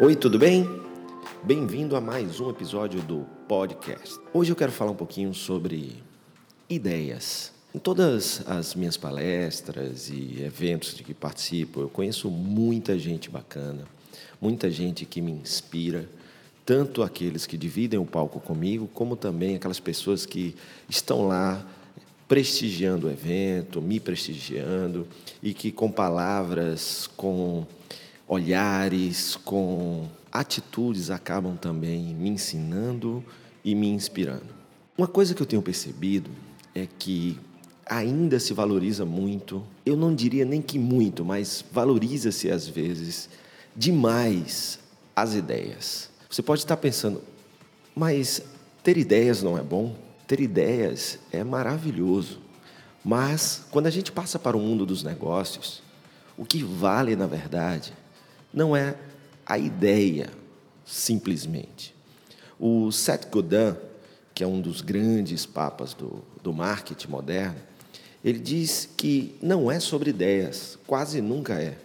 Oi, tudo bem? Bem-vindo a mais um episódio do podcast. Hoje eu quero falar um pouquinho sobre ideias. Em todas as minhas palestras e eventos de que participo, eu conheço muita gente bacana, muita gente que me inspira, tanto aqueles que dividem o palco comigo, como também aquelas pessoas que estão lá prestigiando o evento, me prestigiando e que com palavras, com olhares, com atitudes acabam também me ensinando e me inspirando. Uma coisa que eu tenho percebido é que ainda se valoriza muito, eu não diria nem que muito, mas valoriza-se às vezes demais as ideias. Você pode estar pensando, mas ter ideias não é bom? Ter ideias é maravilhoso. Mas quando a gente passa para o mundo dos negócios, o que vale, na verdade, não é a ideia, simplesmente. O Seth Godin, que é um dos grandes papas do, do marketing moderno, ele diz que não é sobre ideias, quase nunca é.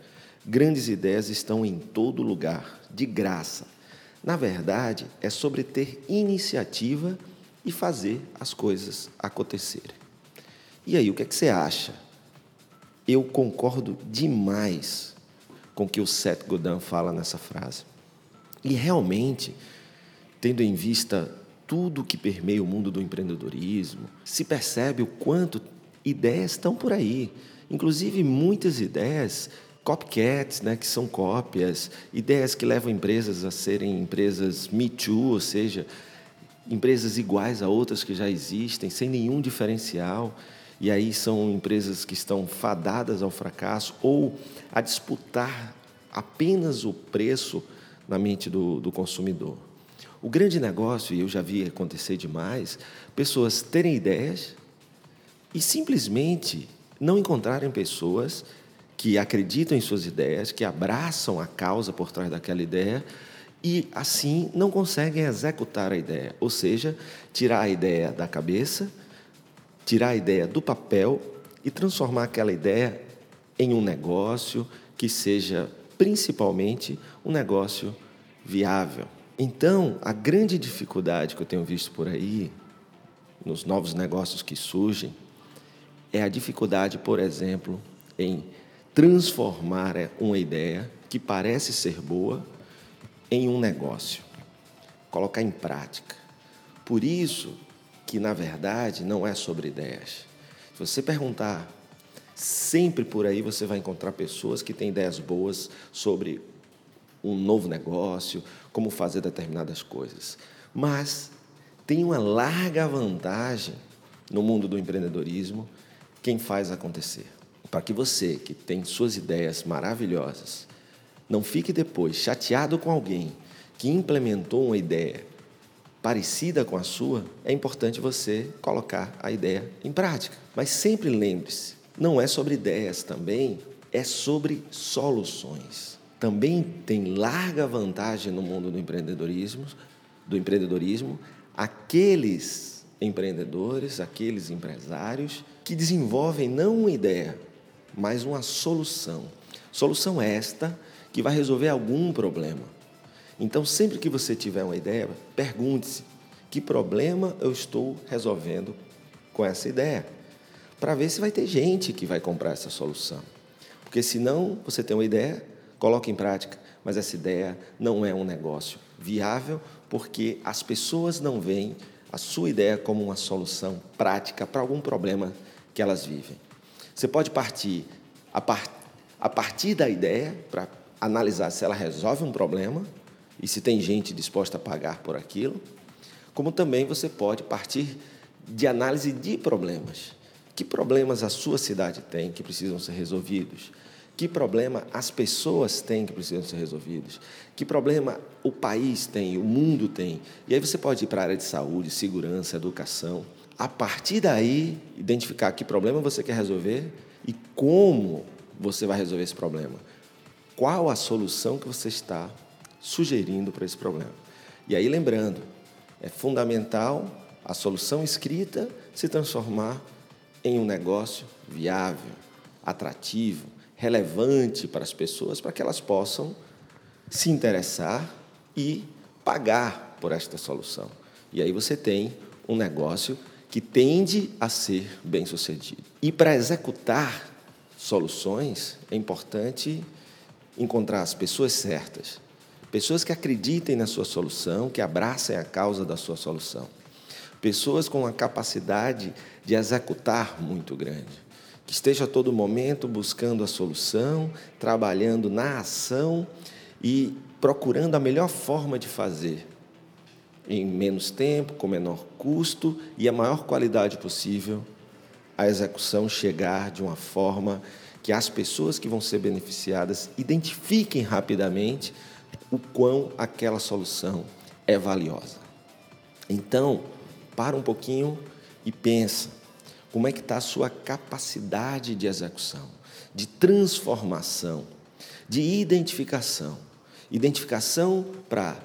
Grandes ideias estão em todo lugar, de graça. Na verdade, é sobre ter iniciativa e fazer as coisas acontecerem. E aí, o que é que você acha? Eu concordo demais com que o Seth Godin fala nessa frase. E realmente, tendo em vista tudo que permeia o mundo do empreendedorismo, se percebe o quanto ideias estão por aí. Inclusive, muitas ideias copycats, né, que são cópias, ideias que levam empresas a serem empresas Me Too, ou seja, empresas iguais a outras que já existem, sem nenhum diferencial e aí são empresas que estão fadadas ao fracasso ou a disputar apenas o preço na mente do, do consumidor. O grande negócio, e eu já vi acontecer demais, pessoas terem ideias e simplesmente não encontrarem pessoas que acreditam em suas ideias, que abraçam a causa por trás daquela ideia e assim não conseguem executar a ideia, ou seja, tirar a ideia da cabeça tirar a ideia do papel e transformar aquela ideia em um negócio que seja principalmente um negócio viável. Então, a grande dificuldade que eu tenho visto por aí, nos novos negócios que surgem, é a dificuldade, por exemplo, em transformar uma ideia que parece ser boa em um negócio, colocar em prática. Por isso, que na verdade não é sobre ideias. Se você perguntar, sempre por aí você vai encontrar pessoas que têm ideias boas sobre um novo negócio, como fazer determinadas coisas. Mas tem uma larga vantagem no mundo do empreendedorismo quem faz acontecer. Para que você, que tem suas ideias maravilhosas, não fique depois chateado com alguém que implementou uma ideia parecida com a sua, é importante você colocar a ideia em prática. Mas sempre lembre-se, não é sobre ideias também, é sobre soluções. Também tem larga vantagem no mundo do empreendedorismo, do empreendedorismo, aqueles empreendedores, aqueles empresários que desenvolvem não uma ideia, mas uma solução. Solução esta que vai resolver algum problema. Então, sempre que você tiver uma ideia, pergunte-se: que problema eu estou resolvendo com essa ideia? Para ver se vai ter gente que vai comprar essa solução. Porque senão você tem uma ideia, coloca em prática, mas essa ideia não é um negócio viável, porque as pessoas não veem a sua ideia como uma solução prática para algum problema que elas vivem. Você pode partir a, par a partir da ideia para analisar se ela resolve um problema e se tem gente disposta a pagar por aquilo, como também você pode partir de análise de problemas. Que problemas a sua cidade tem que precisam ser resolvidos? Que problema as pessoas têm que precisam ser resolvidos? Que problema o país tem, o mundo tem? E aí você pode ir para a área de saúde, segurança, educação. A partir daí, identificar que problema você quer resolver e como você vai resolver esse problema. Qual a solução que você está sugerindo para esse problema. E aí, lembrando, é fundamental a solução escrita se transformar em um negócio viável, atrativo, relevante para as pessoas, para que elas possam se interessar e pagar por esta solução. E aí você tem um negócio que tende a ser bem sucedido. E para executar soluções, é importante encontrar as pessoas certas, pessoas que acreditem na sua solução, que abracem a causa da sua solução, pessoas com a capacidade de executar muito grande, que esteja a todo momento buscando a solução, trabalhando na ação e procurando a melhor forma de fazer, em menos tempo, com menor custo e a maior qualidade possível, a execução chegar de uma forma que as pessoas que vão ser beneficiadas identifiquem rapidamente o quão aquela solução é valiosa. Então, para um pouquinho e pensa como é que está a sua capacidade de execução, de transformação, de identificação. Identificação para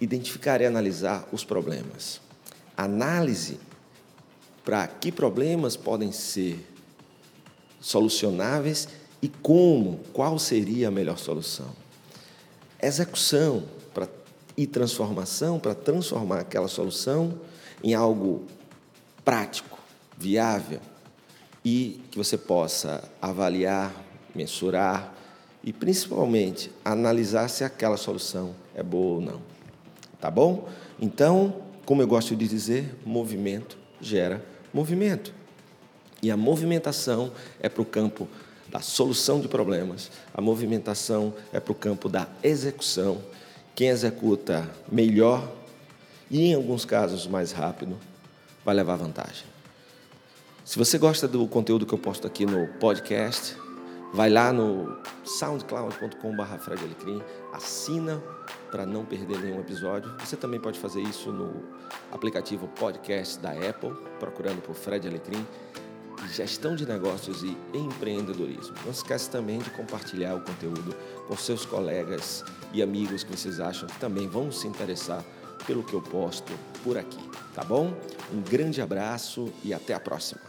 identificar e analisar os problemas. Análise para que problemas podem ser solucionáveis e como, qual seria a melhor solução. Execução pra, e transformação para transformar aquela solução em algo prático, viável e que você possa avaliar, mensurar e principalmente analisar se aquela solução é boa ou não. Tá bom? Então, como eu gosto de dizer, movimento gera movimento. E a movimentação é para o campo da solução de problemas, a movimentação é para o campo da execução. Quem executa melhor e, em alguns casos, mais rápido, vai levar vantagem. Se você gosta do conteúdo que eu posto aqui no podcast, vai lá no soundcloud.com.br assina para não perder nenhum episódio. Você também pode fazer isso no aplicativo podcast da Apple, procurando por Fred Alecrim, gestão de negócios e empreendedorismo. Não esqueça também de compartilhar o conteúdo com seus colegas e amigos que vocês acham que também vão se interessar pelo que eu posto por aqui, tá bom? Um grande abraço e até a próxima.